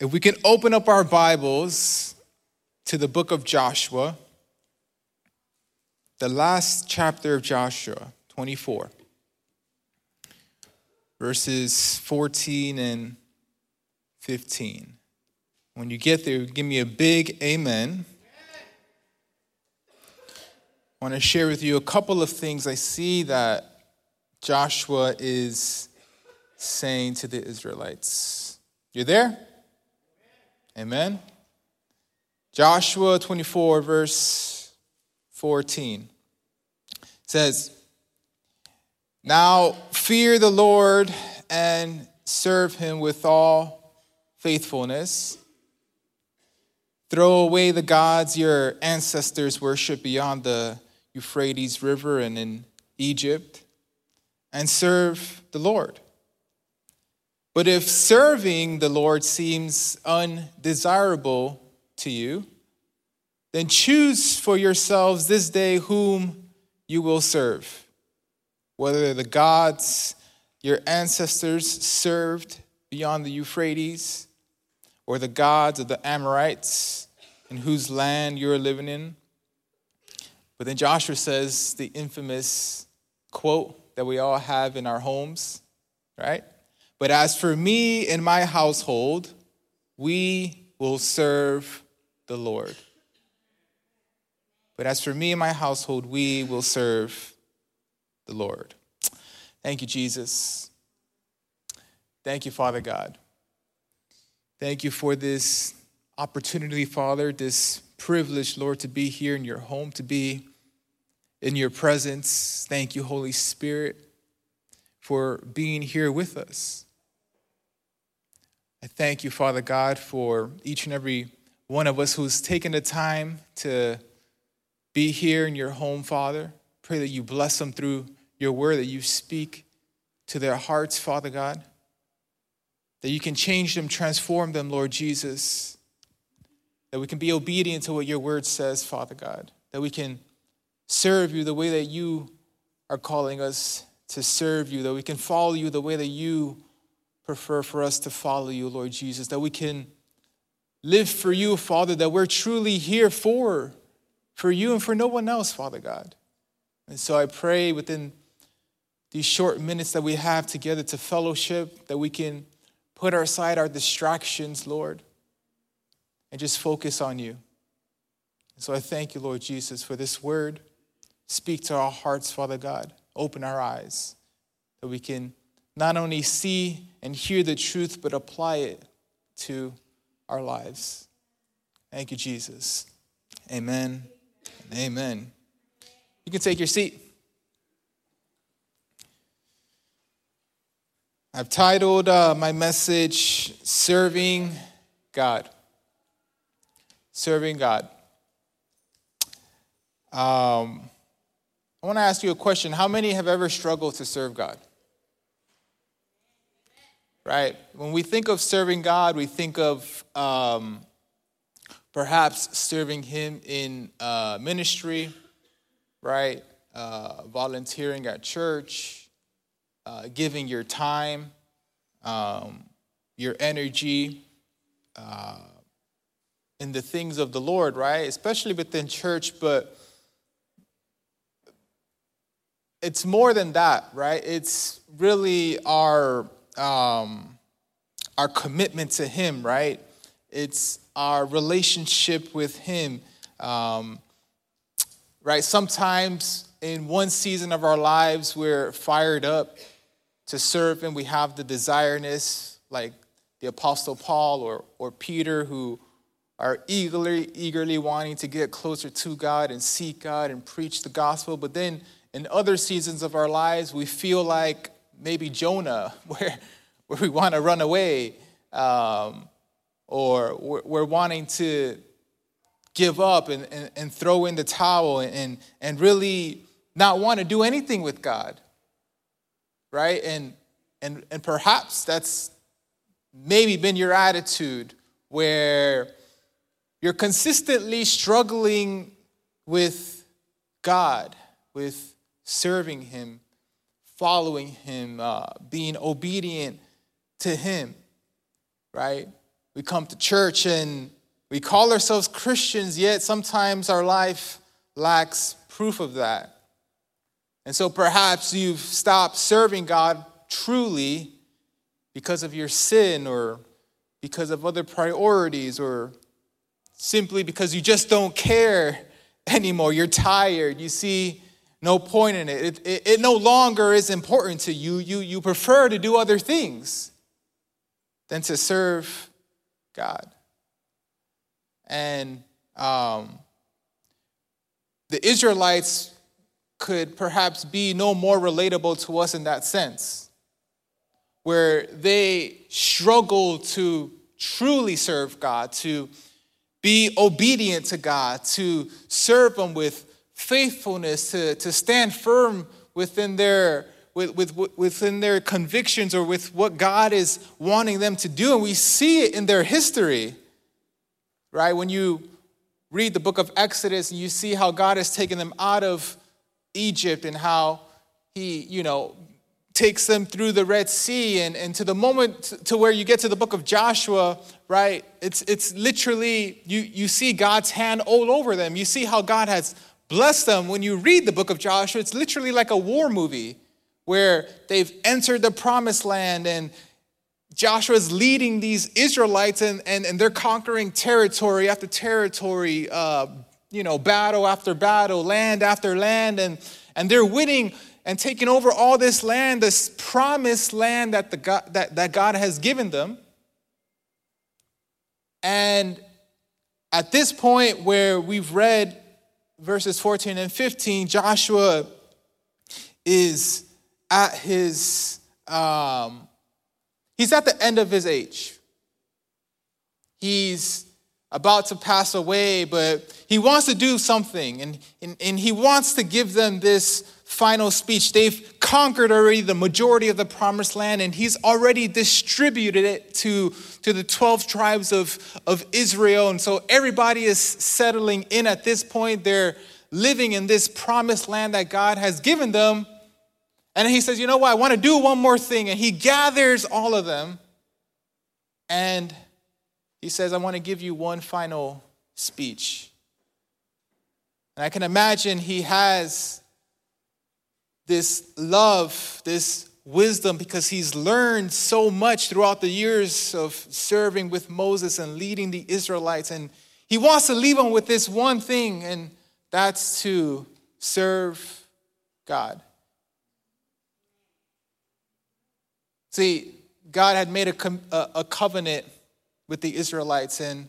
If we can open up our Bibles to the book of Joshua, the last chapter of Joshua, 24, verses 14 and 15. When you get there, give me a big amen. I want to share with you a couple of things I see that Joshua is saying to the Israelites. You there? Amen. Joshua 24, verse 14 says, Now fear the Lord and serve him with all faithfulness. Throw away the gods your ancestors worshiped beyond the Euphrates River and in Egypt, and serve the Lord. But if serving the Lord seems undesirable to you, then choose for yourselves this day whom you will serve, whether the gods your ancestors served beyond the Euphrates, or the gods of the Amorites in whose land you're living in. But then Joshua says the infamous quote that we all have in our homes, right? But as for me and my household, we will serve the Lord. But as for me and my household, we will serve the Lord. Thank you, Jesus. Thank you, Father God. Thank you for this opportunity, Father, this privilege, Lord, to be here in your home, to be in your presence. Thank you, Holy Spirit, for being here with us. I thank you, Father God, for each and every one of us who's taken the time to be here in your home, Father. Pray that you bless them through your word, that you speak to their hearts, Father God. That you can change them, transform them, Lord Jesus. That we can be obedient to what your word says, Father God. That we can serve you the way that you are calling us to serve you. That we can follow you the way that you prefer for us to follow you, Lord Jesus, that we can live for you, Father, that we're truly here for, for you and for no one else, Father God. And so I pray within these short minutes that we have together to fellowship, that we can put aside our distractions, Lord, and just focus on you. And so I thank you, Lord Jesus, for this word. Speak to our hearts, Father God. Open our eyes that we can not only see and hear the truth, but apply it to our lives. Thank you, Jesus. Amen. Amen. You can take your seat. I've titled uh, my message, Serving God. Serving God. Um, I want to ask you a question. How many have ever struggled to serve God? Right? When we think of serving God, we think of um, perhaps serving Him in uh, ministry, right? Uh, volunteering at church, uh, giving your time, um, your energy uh, in the things of the Lord, right? Especially within church, but it's more than that, right? It's really our um, our commitment to Him, right? It's our relationship with Him, um, right? Sometimes in one season of our lives, we're fired up to serve and We have the desireness, like the Apostle Paul or, or Peter, who are eagerly, eagerly wanting to get closer to God and seek God and preach the gospel. But then in other seasons of our lives, we feel like maybe Jonah, where, where we want to run away, um, or we're, we're, wanting to give up and, and, and throw in the towel and, and really not want to do anything with God, right? And, and, and perhaps that's maybe been your attitude where you're consistently struggling with God, with serving Him following him, uh, being obedient to him, right? we come to church and we call ourselves Christians, yet sometimes our life lacks proof of that. And so perhaps you've stopped serving God truly because of your sin or because of other priorities or simply because you just don't care anymore. You're tired. You see no point in it. It, it, it no longer is important to you. you. You prefer to do other things than to serve God. And um, the Israelites could perhaps be no more relatable to us in that sense, where they struggle to truly serve God, to be obedient to God, to serve Him with faithfulness, to, to stand firm within their, with, with, within their convictions or with what God is wanting them to do. And we see it in their history, right? When you read the book of Exodus and you see how God has taken them out of Egypt and how He, you know, takes them through the Red Sea and, and to the moment to where you get to the book of Joshua, right? It's, it's literally, you, you see God's hand all over them. You see how God has blessed them. When you read the book of Joshua, it's literally like a war movie where they've entered the promised land and Joshua's leading these Israelites and, and, and they're conquering territory after territory, uh, you know, battle after battle, land after land, and, and they're winning and taking over all this land, this promised land that, the God, that, that God has given them. And at this point where we've read verses 14 and 15, Joshua is at his, um, he's at the end of his age. He's about to pass away, but he wants to do something, and, and, and he wants to give them this final speech. They've conquered already the majority of the promised land, and he's already distributed it to, to the 12 tribes of, of Israel. And so everybody is settling in at this point. They're living in this promised land that God has given them. And he says, You know what? I want to do one more thing. And he gathers all of them. And he says, I want to give you one final speech. And I can imagine he has this love, this wisdom, because he's learned so much throughout the years of serving with Moses and leading the Israelites. And he wants to leave them with this one thing, and that's to serve God. See, God had made a, a covenant with the Israelites, and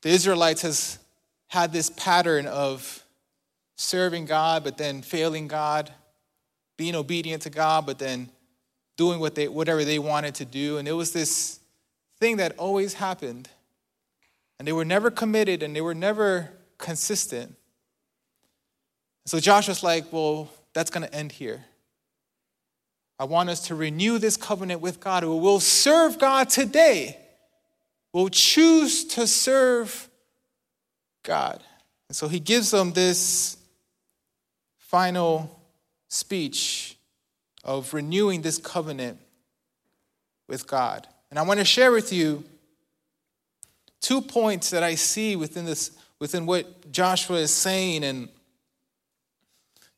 the Israelites has had this pattern of serving God, but then failing God, being obedient to God, but then doing what they, whatever they wanted to do. And it was this thing that always happened. And they were never committed and they were never consistent. So Joshua's like, well, that's going to end here. I want us to renew this covenant with God. We will serve God today. We'll choose to serve God. And so he gives them this final speech of renewing this covenant with God. And I want to share with you two points that I see within this within what Joshua is saying and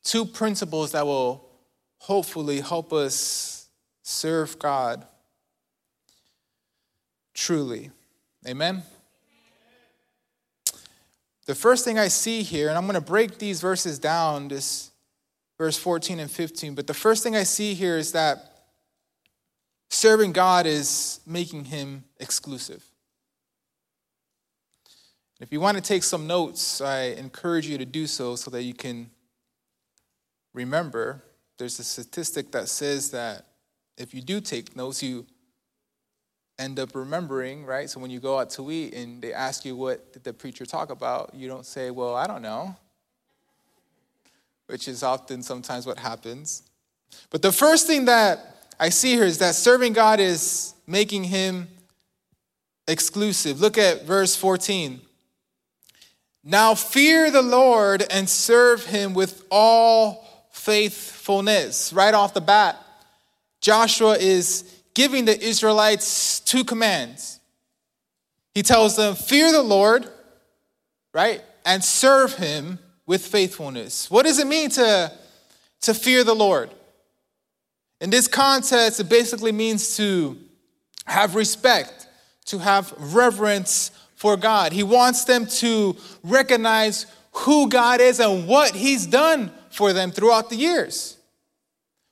two principles that will hopefully help us serve God truly. Amen. The first thing I see here, and I'm going to break these verses down, this verse 14 and 15, but the first thing I see here is that serving God is making him exclusive. If you want to take some notes, I encourage you to do so so that you can remember. There's a statistic that says that if you do take notes, you end up remembering, right? So when you go out to eat and they ask you what did the preacher talk about, you don't say, "Well, I don't know." Which is often sometimes what happens. But the first thing that I see here is that serving God is making him exclusive. Look at verse 14. Now fear the Lord and serve him with all faithfulness. Right off the bat, Joshua is giving the Israelites two commands. He tells them, Fear the Lord, right? And serve him with faithfulness. What does it mean to, to fear the Lord? In this context, it basically means to have respect, to have reverence for God. He wants them to recognize who God is and what He's done for them throughout the years,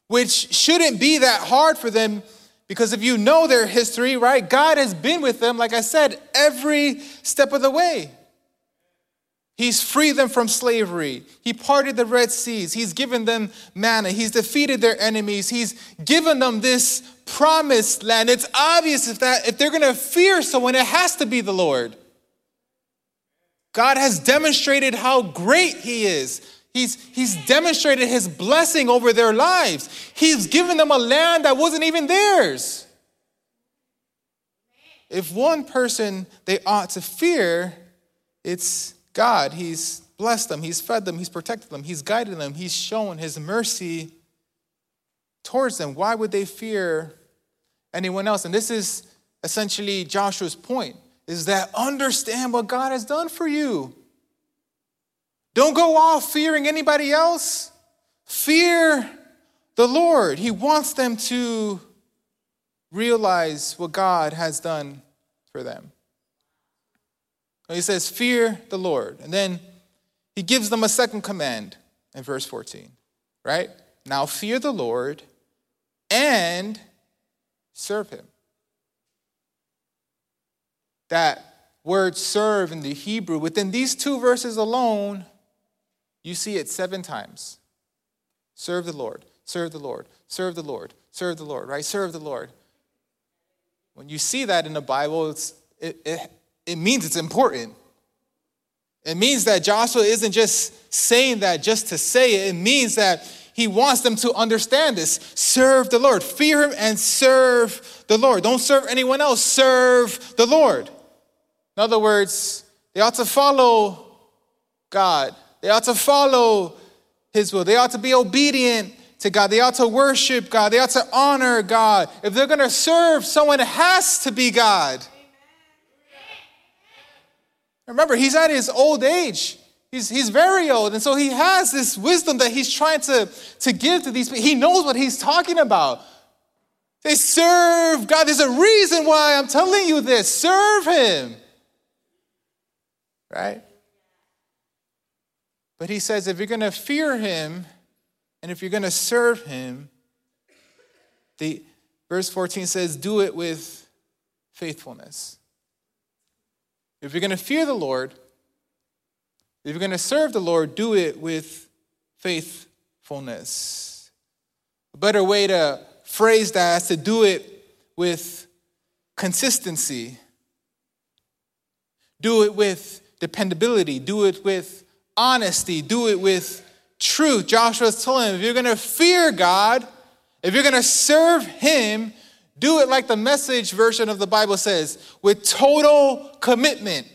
which shouldn't be that hard for them because if you know their history, right, God has been with them, like I said, every step of the way. He's freed them from slavery. He parted the Red Seas. He's given them manna. He's defeated their enemies. He's given them this promised land. It's obvious if that if they're going to fear someone, it has to be the Lord. God has demonstrated how great he is. He's, he's demonstrated his blessing over their lives. He's given them a land that wasn't even theirs. If one person they ought to fear, it's God, He's blessed them, He's fed them, He's protected them, He's guided them, He's shown His mercy towards them. Why would they fear anyone else? And this is essentially Joshua's point is that understand what God has done for you. Don't go off fearing anybody else. Fear the Lord. He wants them to realize what God has done for them. He says, Fear the Lord. And then he gives them a second command in verse 14, right? Now fear the Lord and serve him. That word serve in the Hebrew, within these two verses alone, you see it seven times. Serve the Lord, serve the Lord, serve the Lord, serve the Lord, right? Serve the Lord. When you see that in the Bible, it's, it, it it means it's important. It means that Joshua isn't just saying that just to say it, it means that he wants them to understand this. Serve the Lord. Fear him and serve the Lord. Don't serve anyone else, serve the Lord. In other words, they ought to follow God, they ought to follow his will, they ought to be obedient to God. They ought to worship God. They ought to honor God. If they're going to serve someone, has to be God. Remember, he's at his old age. He's, he's very old. And so he has this wisdom that he's trying to, to give to these people. He knows what he's talking about. They serve God. There's a reason why I'm telling you this. Serve him. Right? But he says if you're going to fear him and if you're going to serve him, the verse 14 says, do it with faithfulness. If you're going to fear the Lord, if you're going to serve the Lord, do it with faithfulness. A better way to phrase that is to do it with consistency. Do it with dependability. Do it with honesty. Do it with truth. Joshua is telling him if you're going to fear God, if you're going to serve Him, do it like the message version of the Bible says, with total commitment.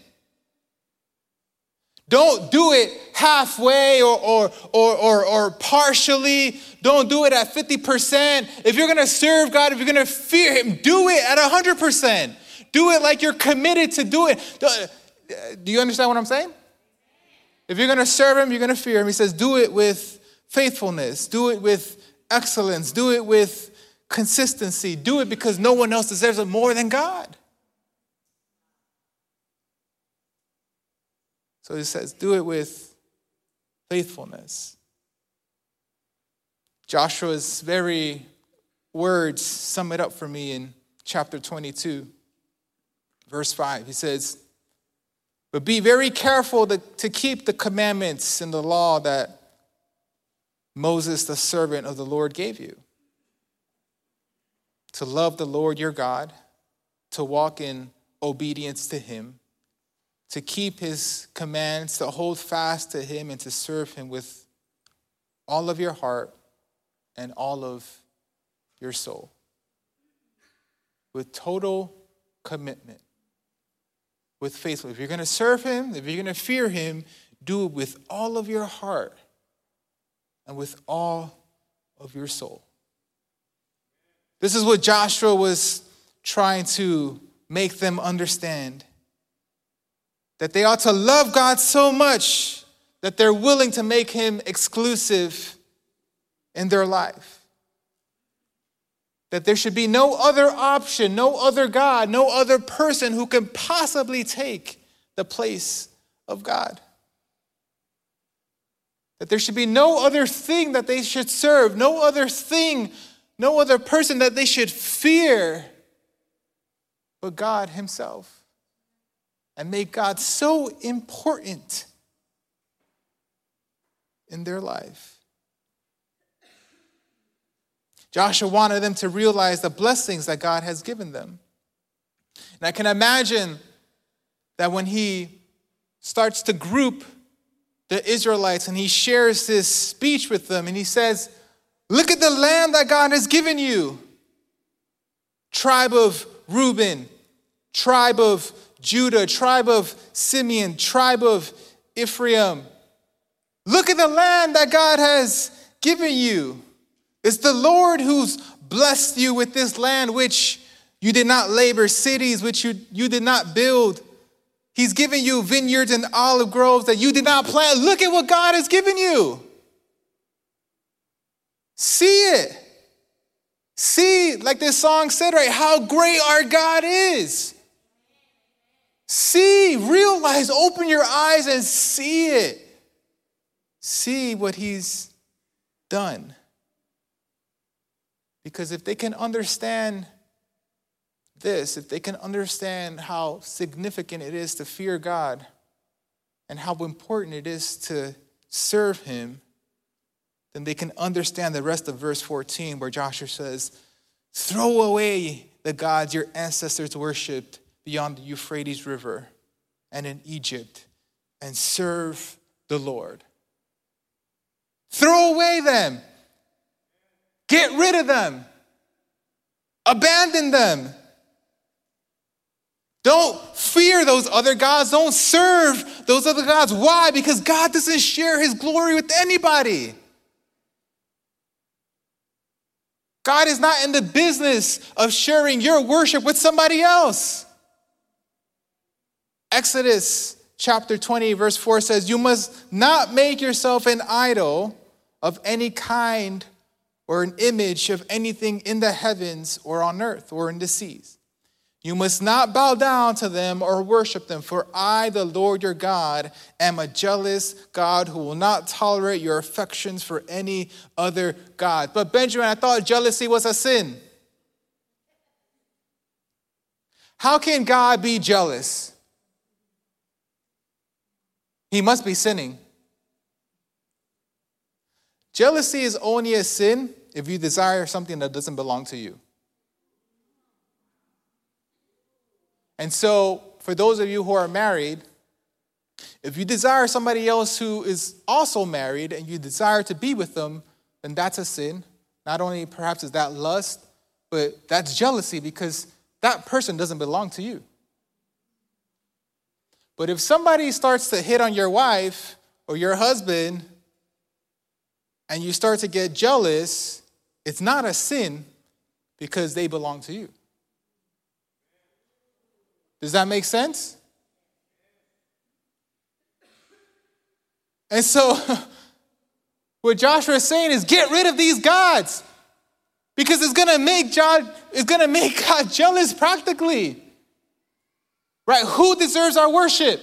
Don't do it halfway or, or, or, or, or partially. Don't do it at 50%. If you're gonna serve God, if you're gonna fear Him, do it at 100%. Do it like you're committed to do it. Uh, do you understand what I'm saying? If you're gonna serve Him, you're gonna fear Him. He says, do it with faithfulness, do it with excellence, do it with consistency. Do it because no one else deserves it more than God. So he says, do it with faithfulness. Joshua's very words sum it up for me in chapter 22, verse 5. He says, But be very careful to, keep the commandments and the law that Moses, the servant of the Lord, gave you to love the Lord your God, to walk in obedience to him, to keep his commands, to hold fast to him, and to serve him with all of your heart and all of your soul. With total commitment, with faithfulness. If you're going to serve him, if you're going to fear him, do it with all of your heart and with all of your soul. This is what Joshua was trying to make them understand that they ought to love God so much that they're willing to make him exclusive in their life. That there should be no other option, no other God, no other person who can possibly take the place of God. That there should be no other thing that they should serve, no other thing, no other person that they should fear but God Himself and make God so important in their life. Joshua wanted them to realize the blessings that God has given them. And I can imagine that when he starts to group the Israelites and he shares this speech with them and he says, Look at the land that God has given you. Tribe of Reuben, tribe of Judah, tribe of Simeon, tribe of Ephraim. Look at the land that God has given you. It's the Lord who's blessed you with this land which you did not labor, cities which you, you did not build. He's given you vineyards and olive groves that you did not plant. Look at what God has given you. See it. See, like this song said, right, how great our God is. See, realize, open your eyes and see it. See what he's done. Because if they can understand this, if they can understand how significant it is to fear God and how important it is to serve him, then they can understand the rest of verse 14 where Joshua says, Throw away the gods your ancestors worshiped beyond the Euphrates River and in Egypt and serve the Lord. Throw away them. Get rid of them. Abandon them. Don't fear those other gods. Don't serve those other gods. Why? Because God doesn't share his glory with anybody. God is not in the business of sharing your worship with somebody else. Exodus chapter 20, verse 4 says, You must not make yourself an idol of any kind or an image of anything in the heavens or on earth or in the seas. You must not bow down to them or worship them, for I, the Lord your God, am a jealous God who will not tolerate your affections for any other God. But Benjamin, I thought jealousy was a sin. How can God be jealous? He must be sinning. Jealousy is only a sin if you desire something that doesn't belong to you. And so, for those of you who are married, if you desire somebody else who is also married and you desire to be with them, then that's a sin. Not only perhaps is that lust, but that's jealousy because that person doesn't belong to you. But if somebody starts to hit on your wife or your husband and you start to get jealous, it's not a sin because they belong to you. Does that make sense? And so, what Joshua is saying is get rid of these gods because it's gonna make God, it's gonna make God jealous practically. Right? Who deserves our worship?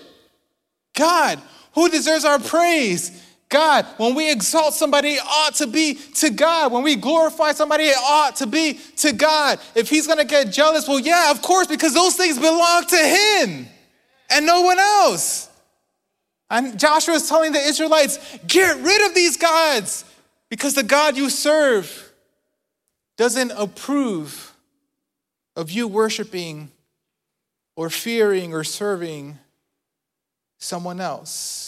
God. Who deserves our praise? God. When we exalt somebody, it ought to be to God. When we glorify somebody, it ought to be to God. If he's going to get jealous, well, yeah, of course, because those things belong to him and no one else. And Joshua is telling the Israelites, get rid of these gods because the God you serve doesn't approve of you worshiping or fearing or serving someone else.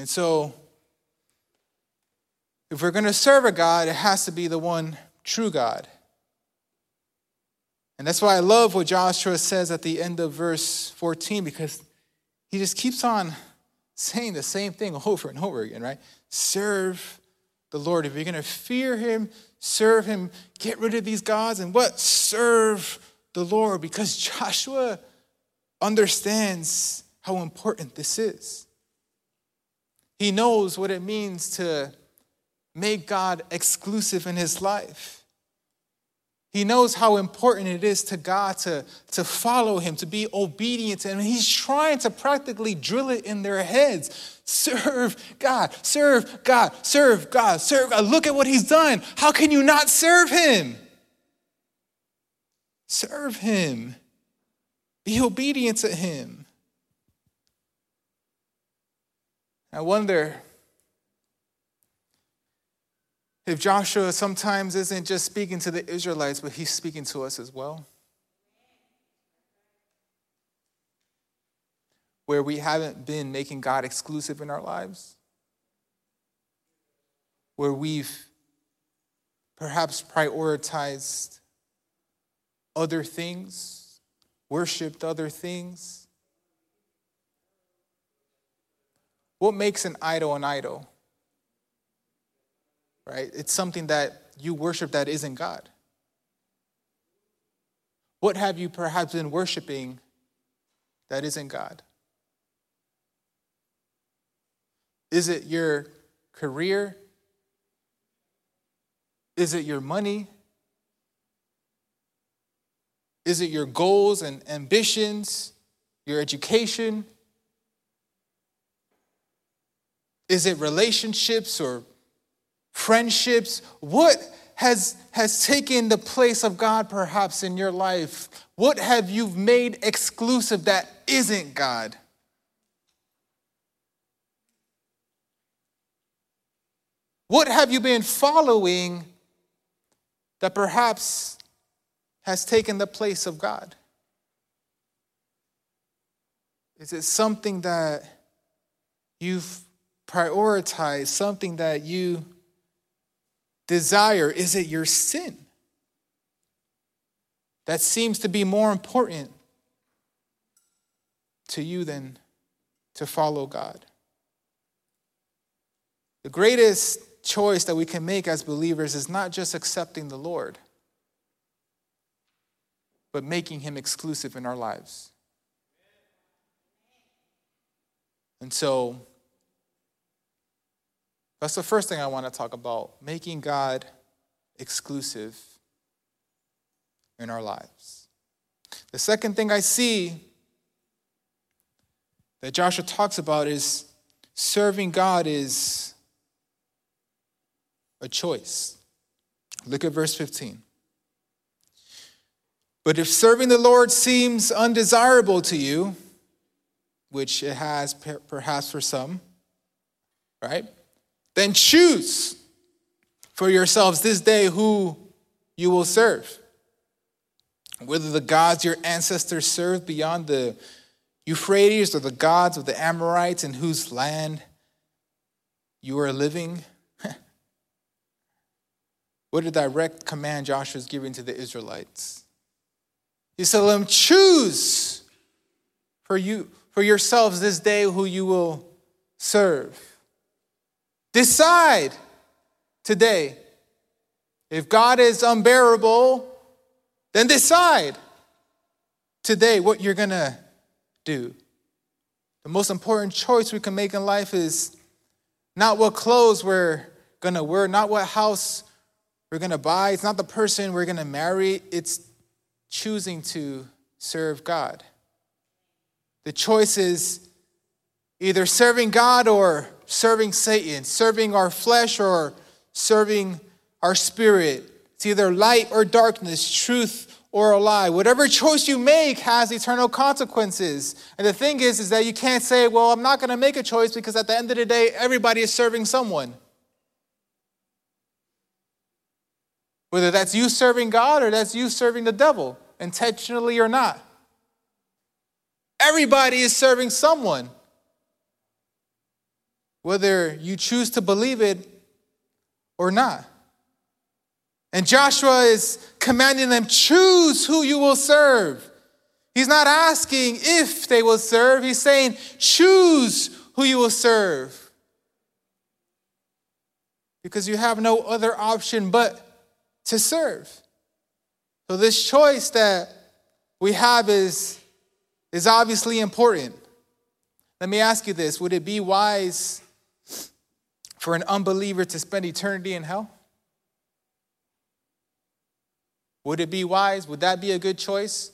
And so, if we're going to serve a God, it has to be the one true God. And that's why I love what Joshua says at the end of verse 14, because he just keeps on saying the same thing over and over again, right? Serve the Lord. If you're going to fear him, serve him, get rid of these gods, and what? Serve the Lord because Joshua understands how important this is. He knows what it means to make God exclusive in his life. He knows how important it is to God to, to follow him, to be obedient to him. He's trying to practically drill it in their heads. Serve God, serve God, serve God, serve God. Look at what he's done. How can you not serve him? Serve him. Be obedient to him. I wonder if Joshua sometimes isn't just speaking to the Israelites, but he's speaking to us as well. Where we haven't been making God exclusive in our lives, where we've perhaps prioritized other things, worshiped other things. What makes an idol an idol? right? It's something that you worship that isn't God. What have you perhaps been worshiping that isn't God? Is it your career? Is it your money? Is it your goals and ambitions, your education? Is it relationships or friendships, what has, has taken the place of God perhaps in your life? What have you made exclusive that isn't God? What have you been following that perhaps has taken the place of God? Is it something that you've prioritized, something that you desire? Is it your sin? That seems to be more important to you than to follow God. The greatest choice that we can make as believers is not just accepting the Lord, but making him exclusive in our lives. And so, that's the first thing I want to talk about making God exclusive in our lives. The second thing I see that Joshua talks about is serving God is a choice. Look at verse 15. But if serving the Lord seems undesirable to you, which it has perhaps for some, right? Then choose for yourselves this day who you will serve. Whether the gods your ancestors served beyond the Euphrates or the gods of the Amorites in whose land you are living. what a direct command Joshua is giving to the Israelites. He said, Let them choose for you for yourselves this day who you will serve. Decide today. If God is unbearable, then decide today what you're going to do. The most important choice we can make in life is not what clothes we're going to wear, not what house we're going to buy. It's not the person we're going to marry. It's choosing to serve God. The choice is either serving God or serving Satan, serving our flesh or serving our spirit. It's either light or darkness, truth or a lie. Whatever choice you make has eternal consequences. And the thing is, is that you can't say, well, I'm not going to make a choice because at the end of the day, everybody is serving someone. Whether that's you serving God or that's you serving the devil, intentionally or not. Everybody is serving someone whether you choose to believe it or not. And Joshua is commanding them choose who you will serve. He's not asking if they will serve, he's saying choose who you will serve. Because you have no other option but to serve. So, this choice that we have is, is obviously important. Let me ask you this Would it be wise for an unbeliever to spend eternity in hell? Would it be wise? Would that be a good choice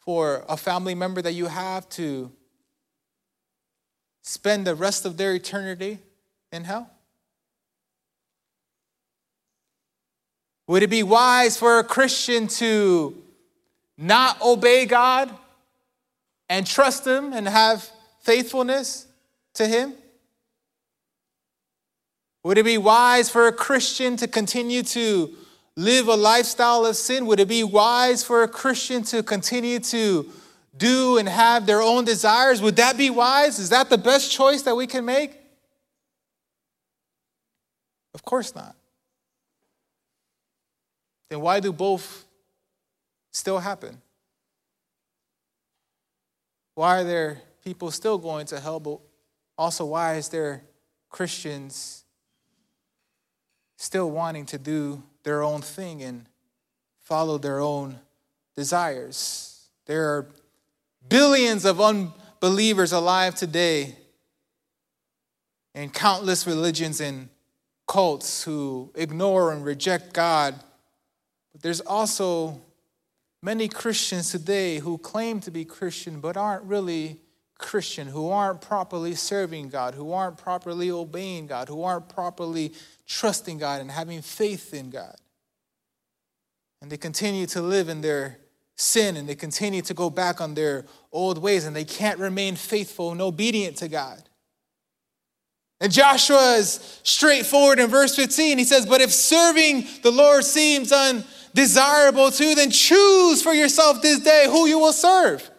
for a family member that you have to spend the rest of their eternity in hell? Would it be wise for a Christian to not obey God and trust Him and have faithfulness to Him? Would it be wise for a Christian to continue to live a lifestyle of sin? Would it be wise for a Christian to continue to do and have their own desires? Would that be wise? Is that the best choice that we can make? Of course not. Then why do both still happen? Why are there people still going to hell, but also why is there Christians still wanting to do their own thing and follow their own desires? There are billions of unbelievers alive today and countless religions and cults who ignore and reject God. But there's also many Christians today who claim to be Christian but aren't really Christian, who aren't properly serving God, who aren't properly obeying God, who aren't properly trusting God and having faith in God. And they continue to live in their sin and they continue to go back on their old ways and they can't remain faithful and obedient to God. And Joshua is straightforward in verse 15. He says, But if serving the Lord seems undesirable to, you, then choose for yourself this day who you will serve.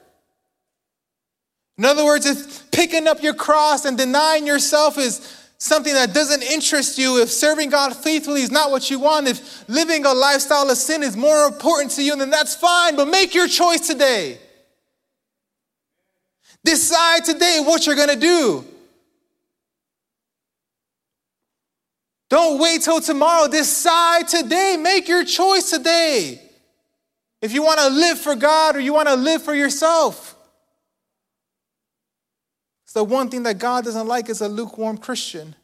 In other words, if picking up your cross and denying yourself is something that doesn't interest you, if serving God faithfully is not what you want, if living a lifestyle of sin is more important to you, then that's fine, but make your choice today. Decide today what you're gonna do. Don't wait till tomorrow. Decide today. Make your choice today. If you wanna live for God or you wanna live for yourself. The one thing that God doesn't like is a lukewarm Christian.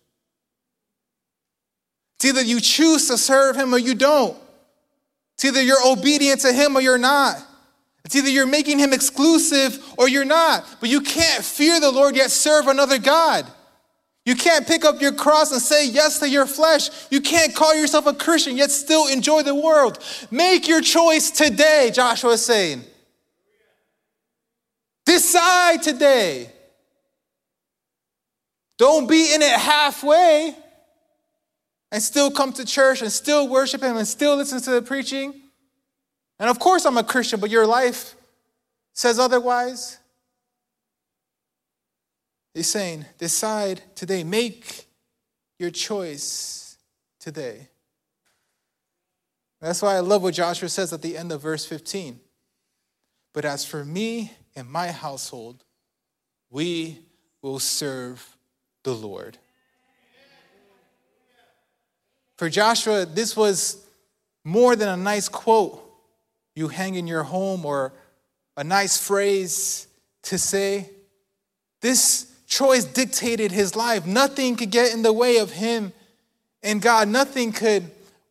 It's either you choose to serve Him or you don't. It's either you're obedient to Him or you're not. It's either you're making Him exclusive or you're not. But you can't fear the Lord yet serve another God. You can't pick up your cross and say yes to your flesh. You can't call yourself a Christian yet still enjoy the world. Make your choice today, Joshua is saying. Decide today. Don't be in it halfway and still come to church and still worship Him and still listen to the preaching. And of course, I'm a Christian, but your life says otherwise. He's saying, decide today, make your choice today. That's why I love what Joshua says at the end of verse 15. But as for me and my household, we will serve the Lord. For Joshua, this was more than a nice quote you hang in your home or a nice phrase to say. This choice dictated his life. Nothing could get in the way of him and God. Nothing could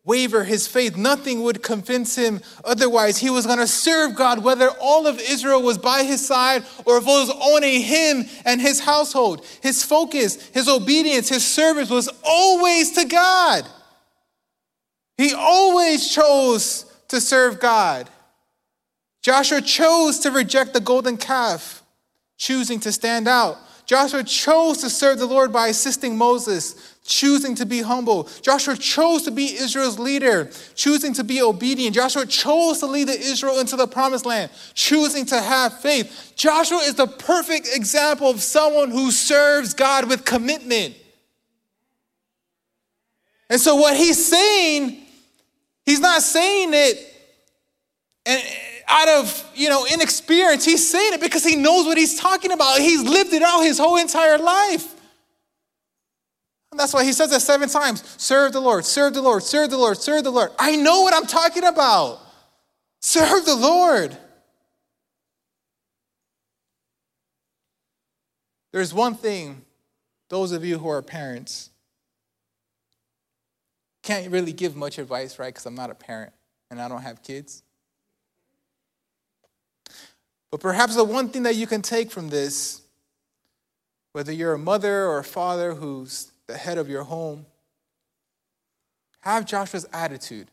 waver his faith. Nothing would convince him otherwise. He was going to serve God, whether all of Israel was by his side or if it was only him and his household. His focus, his obedience, his service was always to God. He always chose to serve God. Joshua chose to reject the golden calf, choosing to stand out. Joshua chose to serve the Lord by assisting Moses, choosing to be humble. Joshua chose to be Israel's leader, choosing to be obedient. Joshua chose to lead the Israel into the promised land, choosing to have faith. Joshua is the perfect example of someone who serves God with commitment. And so what he's saying, he's not saying it and out of you know inexperience. He's saying it because he knows what he's talking about. He's lived it out his whole entire life. That's why he says it seven times serve the Lord, serve the Lord, serve the Lord, serve the Lord. I know what I'm talking about. Serve the Lord. There's one thing, those of you who are parents, can't really give much advice, right? Because I'm not a parent and I don't have kids. But perhaps the one thing that you can take from this, whether you're a mother or a father who's the head of your home, have Joshua's attitude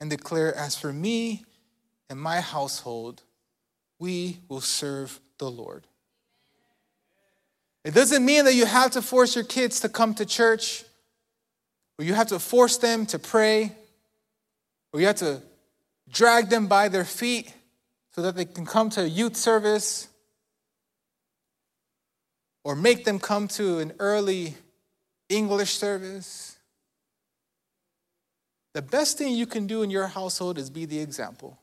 and declare, As for me and my household, we will serve the Lord. It doesn't mean that you have to force your kids to come to church, or you have to force them to pray, or you have to drag them by their feet so that they can come to a youth service, or make them come to an early English service. The best thing you can do in your household is be the example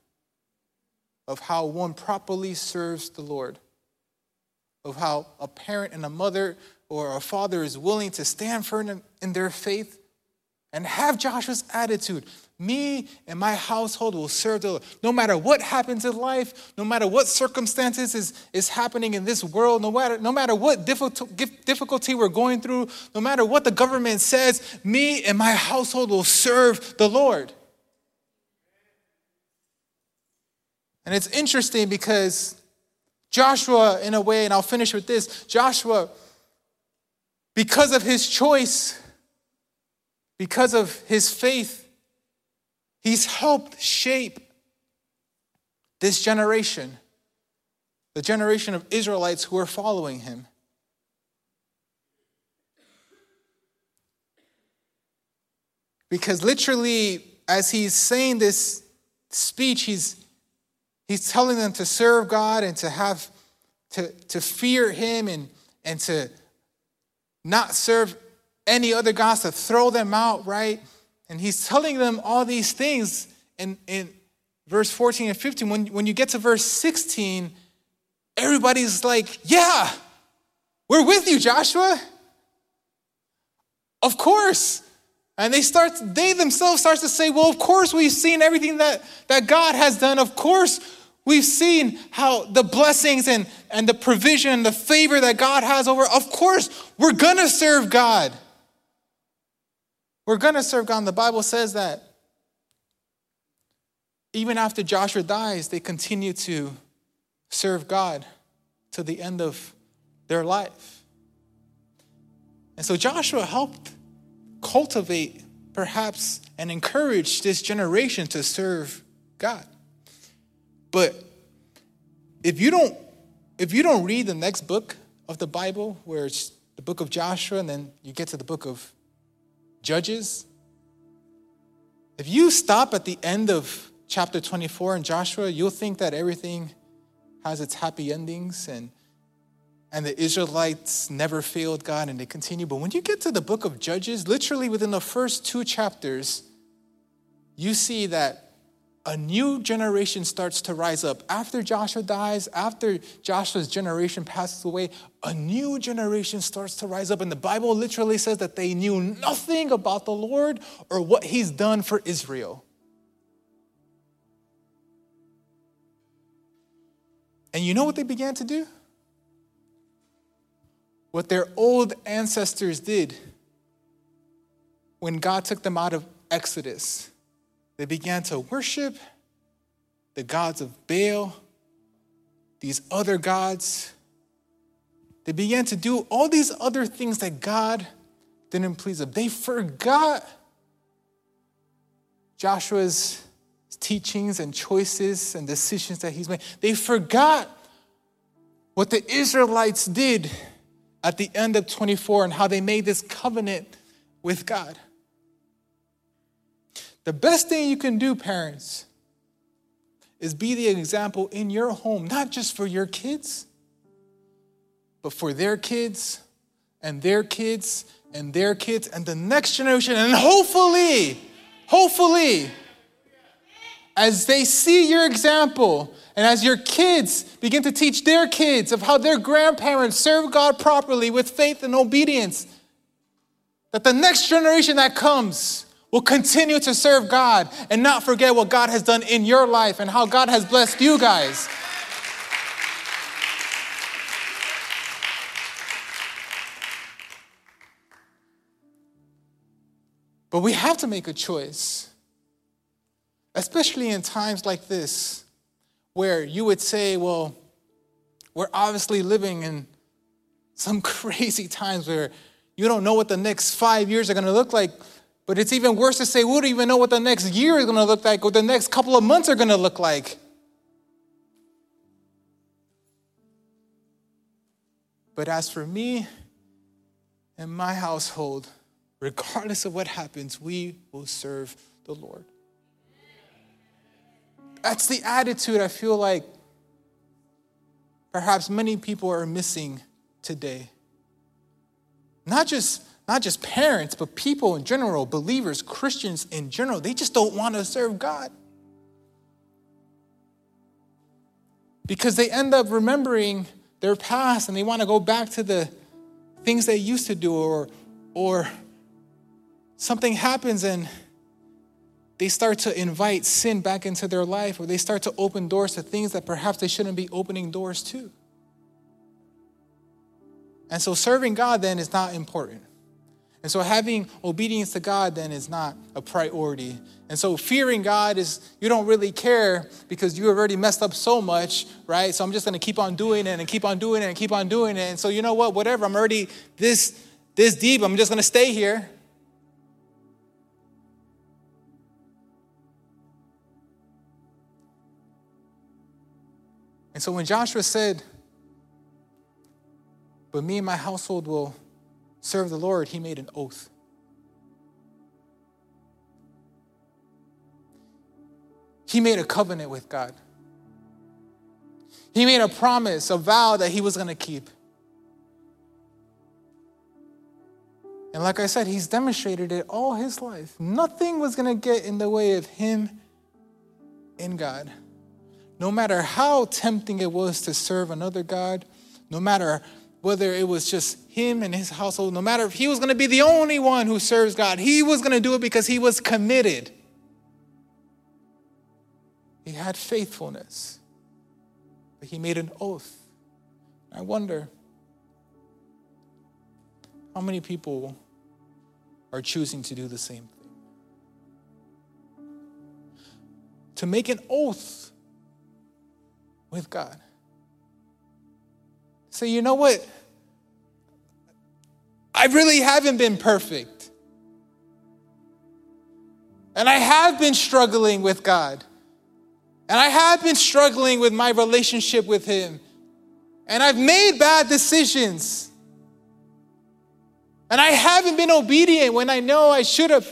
of how one properly serves the Lord of how a parent and a mother or a father is willing to stand firm in their faith and have Joshua's attitude. Me and my household will serve the Lord. No matter what happens in life, no matter what circumstances is, is happening in this world, no matter, no matter what difficulty we're going through, no matter what the government says, me and my household will serve the Lord. And it's interesting because Joshua, in a way, and I'll finish with this Joshua, because of his choice, because of his faith, he's helped shape this generation, the generation of Israelites who are following him. Because literally, as he's saying this speech, he's He's telling them to serve God and to have to, to fear him and, and to not serve any other gods, to throw them out, right? And he's telling them all these things in, in verse 14 and 15. When, when you get to verse 16, everybody's like, Yeah, we're with you, Joshua. Of course. And they start, they themselves start to say, Well, of course, we've seen everything that, that God has done. Of course, We've seen how the blessings and, and the provision, the favor that God has over. Of course, we're gonna serve God. We're gonna serve God. And the Bible says that even after Joshua dies, they continue to serve God to the end of their life. And so Joshua helped cultivate, perhaps, and encourage this generation to serve God. But if you don't if you don't read the next book of the Bible, where it's the book of Joshua, and then you get to the book of Judges, if you stop at the end of chapter 24 in Joshua, you'll think that everything has its happy endings and and the Israelites never failed God and they continue. But when you get to the book of Judges, literally within the first two chapters, you see that a new generation starts to rise up. After Joshua dies, after Joshua's generation passes away, a new generation starts to rise up. And the Bible literally says that they knew nothing about the Lord or what he's done for Israel. And you know what they began to do? What their old ancestors did when God took them out of Exodus they began to worship the gods of Baal, these other gods. They began to do all these other things that God didn't please them. They forgot Joshua's teachings and choices and decisions that he's made. They forgot what the Israelites did at the end of 24 and how they made this covenant with God. The best thing you can do, parents, is be the example in your home, not just for your kids, but for their kids and their kids and their kids and the next generation. And hopefully, hopefully, as they see your example and as your kids begin to teach their kids of how their grandparents serve God properly with faith and obedience, that the next generation that comes will continue to serve God and not forget what God has done in your life and how God has blessed you guys. But we have to make a choice, especially in times like this, where you would say, well, we're obviously living in some crazy times where you don't know what the next five years are going to look like. But it's even worse to say we don't even know what the next year is going to look like or the next couple of months are going to look like. But as for me and my household, regardless of what happens, we will serve the Lord. That's the attitude I feel like perhaps many people are missing today. Not just, not just parents, but people in general, believers, Christians in general, they just don't want to serve God. Because they end up remembering their past and they want to go back to the things they used to do or, or something happens and they start to invite sin back into their life or they start to open doors to things that perhaps they shouldn't be opening doors to. And so serving God then is not important. And so having obedience to God then is not a priority. And so fearing God is, you don't really care because you have already messed up so much, right? So I'm just gonna keep on doing it and keep on doing it and keep on doing it. And so you know what, whatever, I'm already this, this deep, I'm just gonna stay here. And so when Joshua said, But me and my household will serve the Lord, he made an oath. He made a covenant with God. He made a promise, a vow that he was going to keep. And like I said, he's demonstrated it all his life. Nothing was going to get in the way of him in God no matter how tempting it was to serve another God, no matter whether it was just him and his household, no matter if he was going to be the only one who serves God, he was going to do it because he was committed. He had faithfulness, but he made an oath. I wonder how many people are choosing to do the same thing. To make an oath with God. So, you know what? I really haven't been perfect. And I have been struggling with God. And I have been struggling with my relationship with Him. And I've made bad decisions. And I haven't been obedient when I know I should have.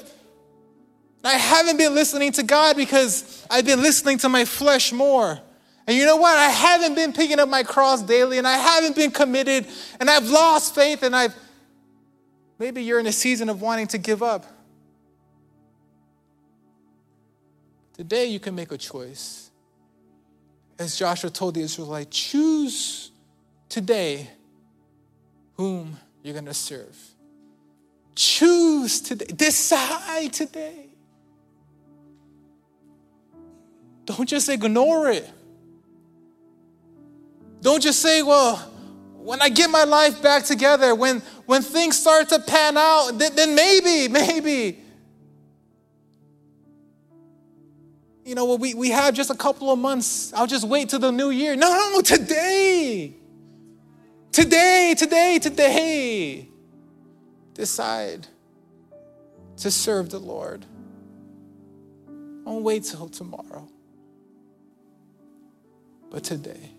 I haven't been listening to God because I've been listening to my flesh more. And you know what? I haven't been picking up my cross daily and I haven't been committed and I've lost faith and I've maybe you're in a season of wanting to give up. Today you can make a choice. As Joshua told the Israelites, choose today whom you're going to serve. Choose today. Decide today. Don't just ignore it. Don't just say, well, when I get my life back together, when, when things start to pan out, then, then maybe, maybe. You know, well, we, we have just a couple of months. I'll just wait till the new year. No, no, today. Today, today, today. Decide to serve the Lord. Don't wait till tomorrow, but today.